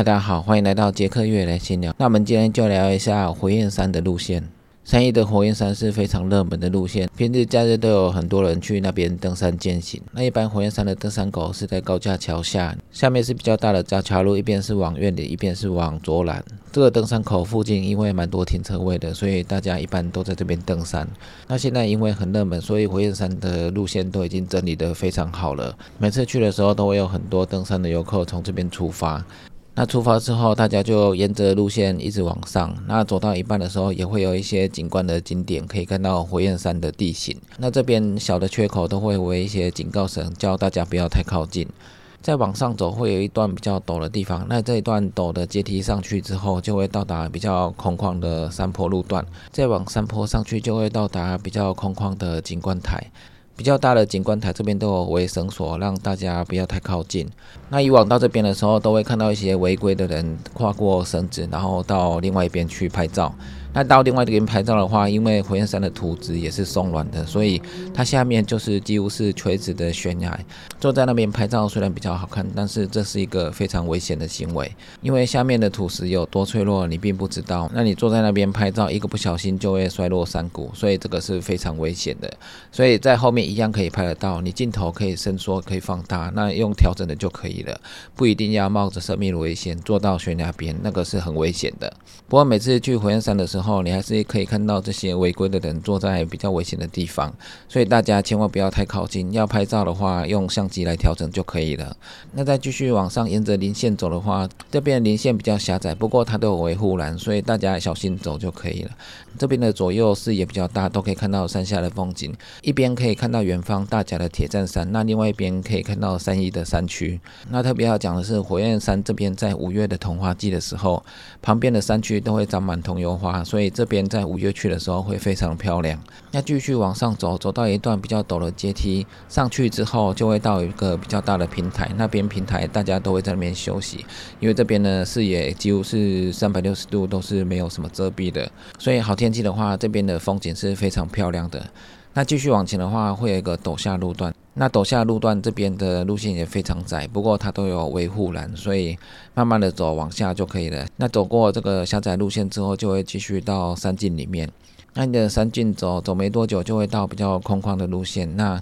大家好，欢迎来到杰克月来闲聊。那我们今天就聊一下火焰山的路线。三义的火焰山是非常热门的路线，平日假日都有很多人去那边登山践行。那一般火焰山的登山口是在高架桥下，下面是比较大的交桥路，一边是往院里，一边是往左栏。这个登山口附近因为蛮多停车位的，所以大家一般都在这边登山。那现在因为很热门，所以火焰山的路线都已经整理得非常好了。每次去的时候都会有很多登山的游客从这边出发。那出发之后，大家就沿着路线一直往上。那走到一半的时候，也会有一些景观的景点，可以看到火焰山的地形。那这边小的缺口都会为一些警告绳，叫大家不要太靠近。再往上走，会有一段比较陡的地方。那这一段陡的阶梯上去之后，就会到达比较空旷的山坡路段。再往山坡上去，就会到达比较空旷的景观台。比较大的景观台这边都有围绳索，让大家不要太靠近。那以往到这边的时候，都会看到一些违规的人跨过绳子，然后到另外一边去拍照。那到另外这边拍照的话，因为火焰山的土质也是松软的，所以它下面就是几乎是垂直的悬崖。坐在那边拍照虽然比较好看，但是这是一个非常危险的行为，因为下面的土石有多脆弱，你并不知道。那你坐在那边拍照，一个不小心就会摔落山谷，所以这个是非常危险的。所以在后面一样可以拍得到，你镜头可以伸缩，可以放大，那用调整的就可以了，不一定要冒着生命危险坐到悬崖边，那个是很危险的。不过每次去火焰山的时候，然后，你还是可以看到这些违规的人坐在比较危险的地方，所以大家千万不要太靠近。要拍照的话，用相机来调整就可以了。那再继续往上，沿着林线走的话，这边林线比较狭窄，不过它都有维护栏，所以大家小心走就可以了。这边的左右视野比较大，都可以看到山下的风景。一边可以看到远方大甲的铁站山，那另外一边可以看到三一的山区。那特别要讲的是，火焰山这边在五月的桐花季的时候，旁边的山区都会长满桐油花。所以这边在五月去的时候会非常漂亮。那继续往上走，走到一段比较陡的阶梯上去之后，就会到一个比较大的平台。那边平台大家都会在那边休息，因为这边的视野几乎是三百六十度都是没有什么遮蔽的，所以好天气的话，这边的风景是非常漂亮的。那继续往前的话，会有一个陡下路段。那走下路段这边的路线也非常窄，不过它都有维护栏，所以慢慢的走往下就可以了。那走过这个狭窄路线之后，就会继续到山径里面。那你的山径走走没多久，就会到比较空旷的路线。那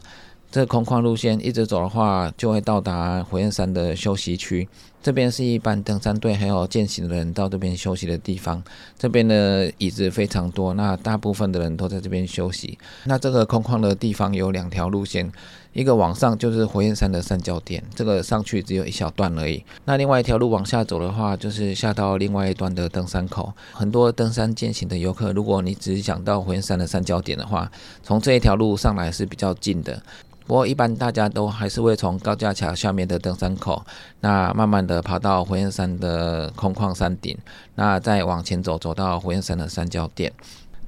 这空旷路线一直走的话，就会到达火焰山的休息区。这边是一般登山队还有健行的人到这边休息的地方。这边的椅子非常多，那大部分的人都在这边休息。那这个空旷的地方有两条路线，一个往上就是火焰山的三角点，这个上去只有一小段而已。那另外一条路往下走的话，就是下到另外一端的登山口。很多登山健行的游客，如果你只是想到火焰山的三角点的话，从这一条路上来是比较近的。不过，一般大家都还是会从高架桥下面的登山口，那慢慢的爬到火焰山的空旷山顶，那再往前走，走到火焰山的三角点。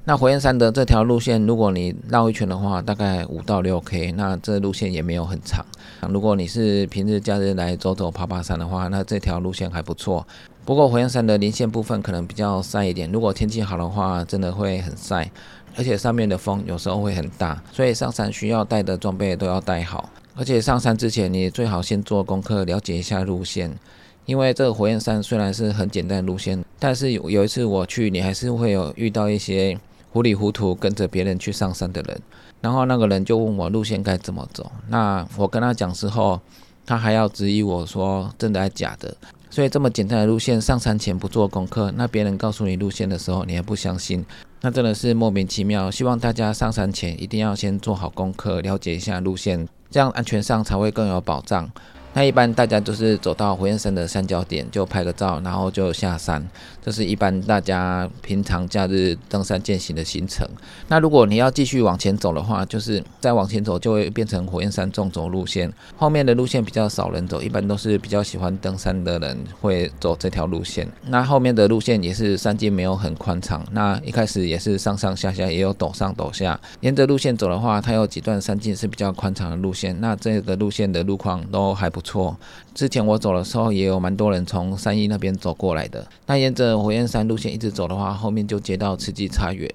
那火焰山的这条路线，如果你绕一圈的话，大概五到六 K，那这路线也没有很长。如果你是平日假日来走走爬爬山的话，那这条路线还不错。不过火焰山的连线部分可能比较晒一点，如果天气好的话，真的会很晒。而且上面的风有时候会很大，所以上山需要带的装备都要带好。而且上山之前，你最好先做功课，了解一下路线。因为这个火焰山虽然是很简单的路线，但是有一次我去，你还是会有遇到一些糊里糊涂跟着别人去上山的人。然后那个人就问我路线该怎么走，那我跟他讲之后，他还要质疑我说真的还假的。所以这么简单的路线，上山前不做功课，那别人告诉你路线的时候，你还不相信，那真的是莫名其妙。希望大家上山前一定要先做好功课，了解一下路线，这样安全上才会更有保障。那一般大家都是走到火焰山的三角点就拍个照，然后就下山，这是一般大家平常假日登山践行的行程。那如果你要继续往前走的话，就是再往前走就会变成火焰山纵走路线，后面的路线比较少人走，一般都是比较喜欢登山的人会走这条路线。那后面的路线也是山径没有很宽敞，那一开始也是上上下下，也有陡上陡下。沿着路线走的话，它有几段山径是比较宽敞的路线，那这个路线的路况都还不。错，之前我走的时候也有蛮多人从三义那边走过来的。那沿着火焰山路线一直走的话，后面就接到慈济茶园。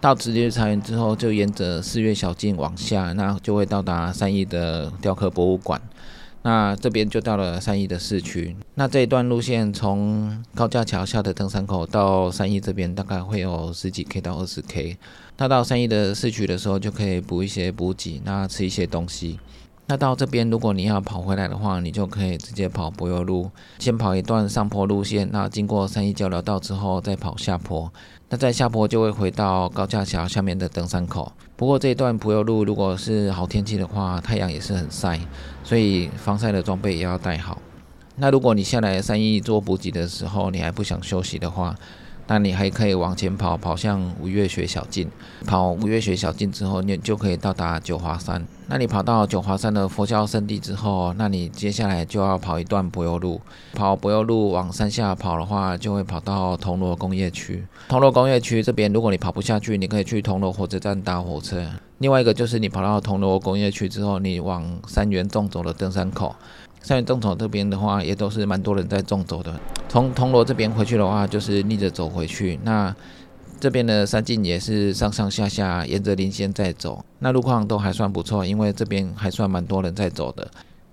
到慈济茶园之后，就沿着四月小径往下，那就会到达三义的雕刻博物馆。那这边就到了三义的市区。那这一段路线从高架桥下的登山口到三义这边，大概会有十几 K 到二十 K。那到三义的市区的时候，就可以补一些补给，那吃一些东西。那到这边，如果你要跑回来的话，你就可以直接跑柏油路，先跑一段上坡路线，那经过三义交流道之后，再跑下坡。那在下坡就会回到高架桥下面的登山口。不过这一段柏油路，如果是好天气的话，太阳也是很晒，所以防晒的装备也要带好。那如果你下来三义做补给的时候，你还不想休息的话，那你还可以往前跑，跑向五岳雪小径。跑五岳雪小径之后，你就可以到达九华山。那你跑到九华山的佛教圣地之后，那你接下来就要跑一段柏油路。跑柏油路往山下跑的话，就会跑到铜锣工业区。铜锣工业区这边，如果你跑不下去，你可以去铜锣火车站搭火车。另外一个就是你跑到铜锣工业区之后，你往三元纵走的登山口。三元纵走这边的话，也都是蛮多人在纵走的。从铜锣这边回去的话，就是逆着走回去。那这边的山径也是上上下下沿着林线在走，那路况都还算不错，因为这边还算蛮多人在走的。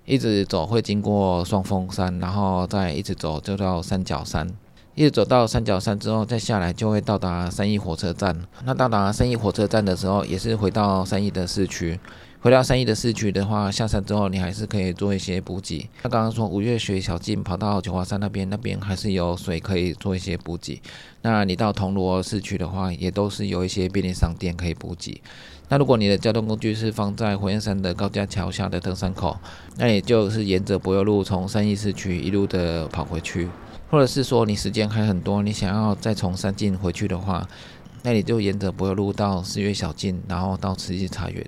一直走会经过双峰山，然后再一直走就到三角山。一直走到三角山之后，再下来就会到达三义火车站。那到达三义火车站的时候，也是回到三义的市区。回到三义的市区的话，下山之后你还是可以做一些补给。那刚刚说五岳雪小径跑到九华山那边，那边还是有水可以做一些补给。那你到铜锣市区的话，也都是有一些便利商店可以补给。那如果你的交通工具是放在火焰山的高架桥下的登山口，那也就是沿着柏油路从三义市区一路的跑回去，或者是说你时间还很多，你想要再从山径回去的话。那你就沿着柏油路到四月小径，然后到慈济茶园，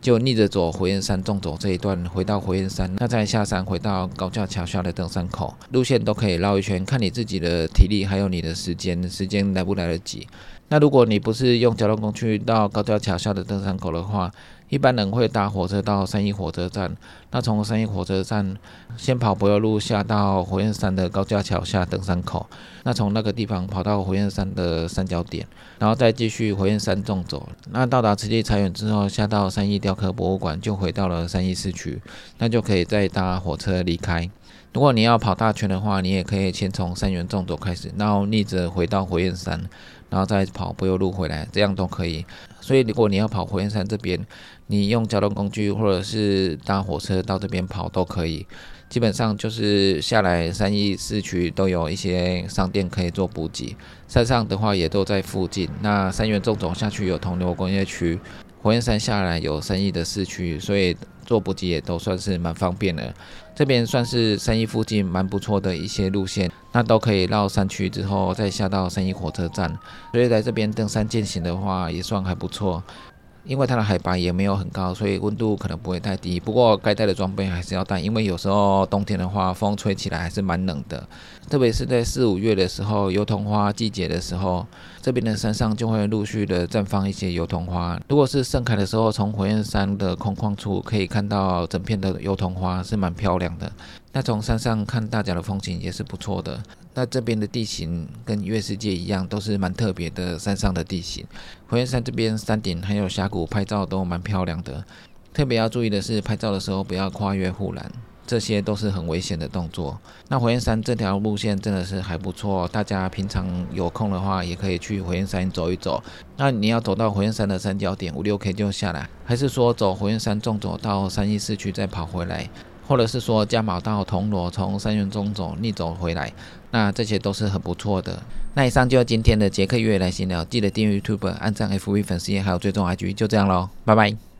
就逆着走火焰山纵走这一段，回到火焰山，那再下山回到高架桥下的登山口，路线都可以绕一圈，看你自己的体力还有你的时间，时间来不来得及。那如果你不是用交通工具到高架桥下的登山口的话，一般人会搭火车到三义火车站。那从三义火车站先跑柏油路下到火焰山的高架桥下登山口。那从那个地方跑到火焰山的三角点，然后再继续火焰山纵走。那到达慈济茶园之后，下到三义雕刻博物馆，就回到了三义市区。那就可以再搭火车离开。如果你要跑大圈的话，你也可以先从三元纵走开始，然后逆着回到火焰山，然后再跑柏油路回来，这样都可以。所以如果你要跑火焰山这边，你用交通工具或者是搭火车到这边跑都可以。基本上就是下来三义市区都有一些商店可以做补给，山上的话也都在附近。那三元纵走下去有铜锣工业区。火焰山下来有三义的市区，所以坐补给也都算是蛮方便的。这边算是三义附近蛮不错的一些路线，那都可以绕山区之后再下到三义火车站。所以在这边登山健行的话，也算还不错。因为它的海拔也没有很高，所以温度可能不会太低。不过该带的装备还是要带，因为有时候冬天的话，风吹起来还是蛮冷的。特别是在四五月的时候，油桐花季节的时候，这边的山上就会陆续的绽放一些油桐花。如果是盛开的时候，从火焰山的空旷处可以看到整片的油桐花，是蛮漂亮的。那从山上看大甲的风景也是不错的。那这边的地形跟月世界一样，都是蛮特别的山上的地形。火焰山这边山顶还有峡谷，拍照都蛮漂亮的。特别要注意的是，拍照的时候不要跨越护栏，这些都是很危险的动作。那火焰山这条路线真的是还不错，大家平常有空的话也可以去火焰山走一走。那你要走到火焰山的三角点五六 K 就下来，还是说走火焰山纵走到三一市区再跑回来？或者是说加码到铜锣，从三元中走逆走回来，那这些都是很不错的。那以上就是今天的杰克月来闲聊，记得订阅 YouTube、按赞 FV 粉丝页，还有追踪 IG，就这样喽，拜拜。